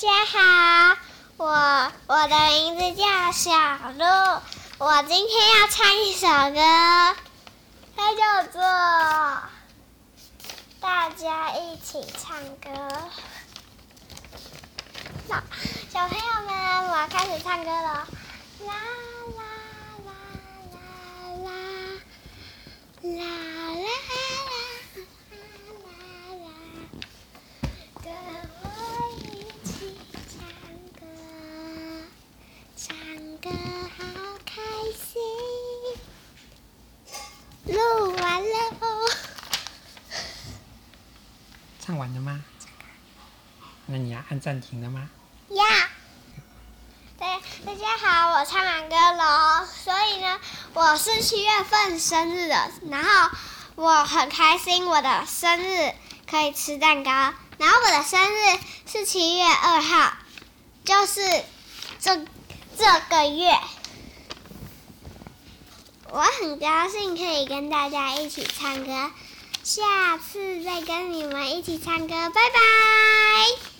大家好，我我的名字叫小鹿，我今天要唱一首歌，它叫做《大家一起唱歌》。那，小朋友们，我要开始唱歌了。啦啦啦啦啦啦啦啦，跟我一起唱歌，好开心。录完了哦。唱完了吗？那你要按暂停了吗？呀、yeah.，对，大家好，我唱完歌了，所以呢，我是七月份生日的，然后我很开心，我的生日可以吃蛋糕，然后我的生日是七月二号，就是这这个月，我很高兴可以跟大家一起唱歌，下次再跟你们一起唱歌，拜拜。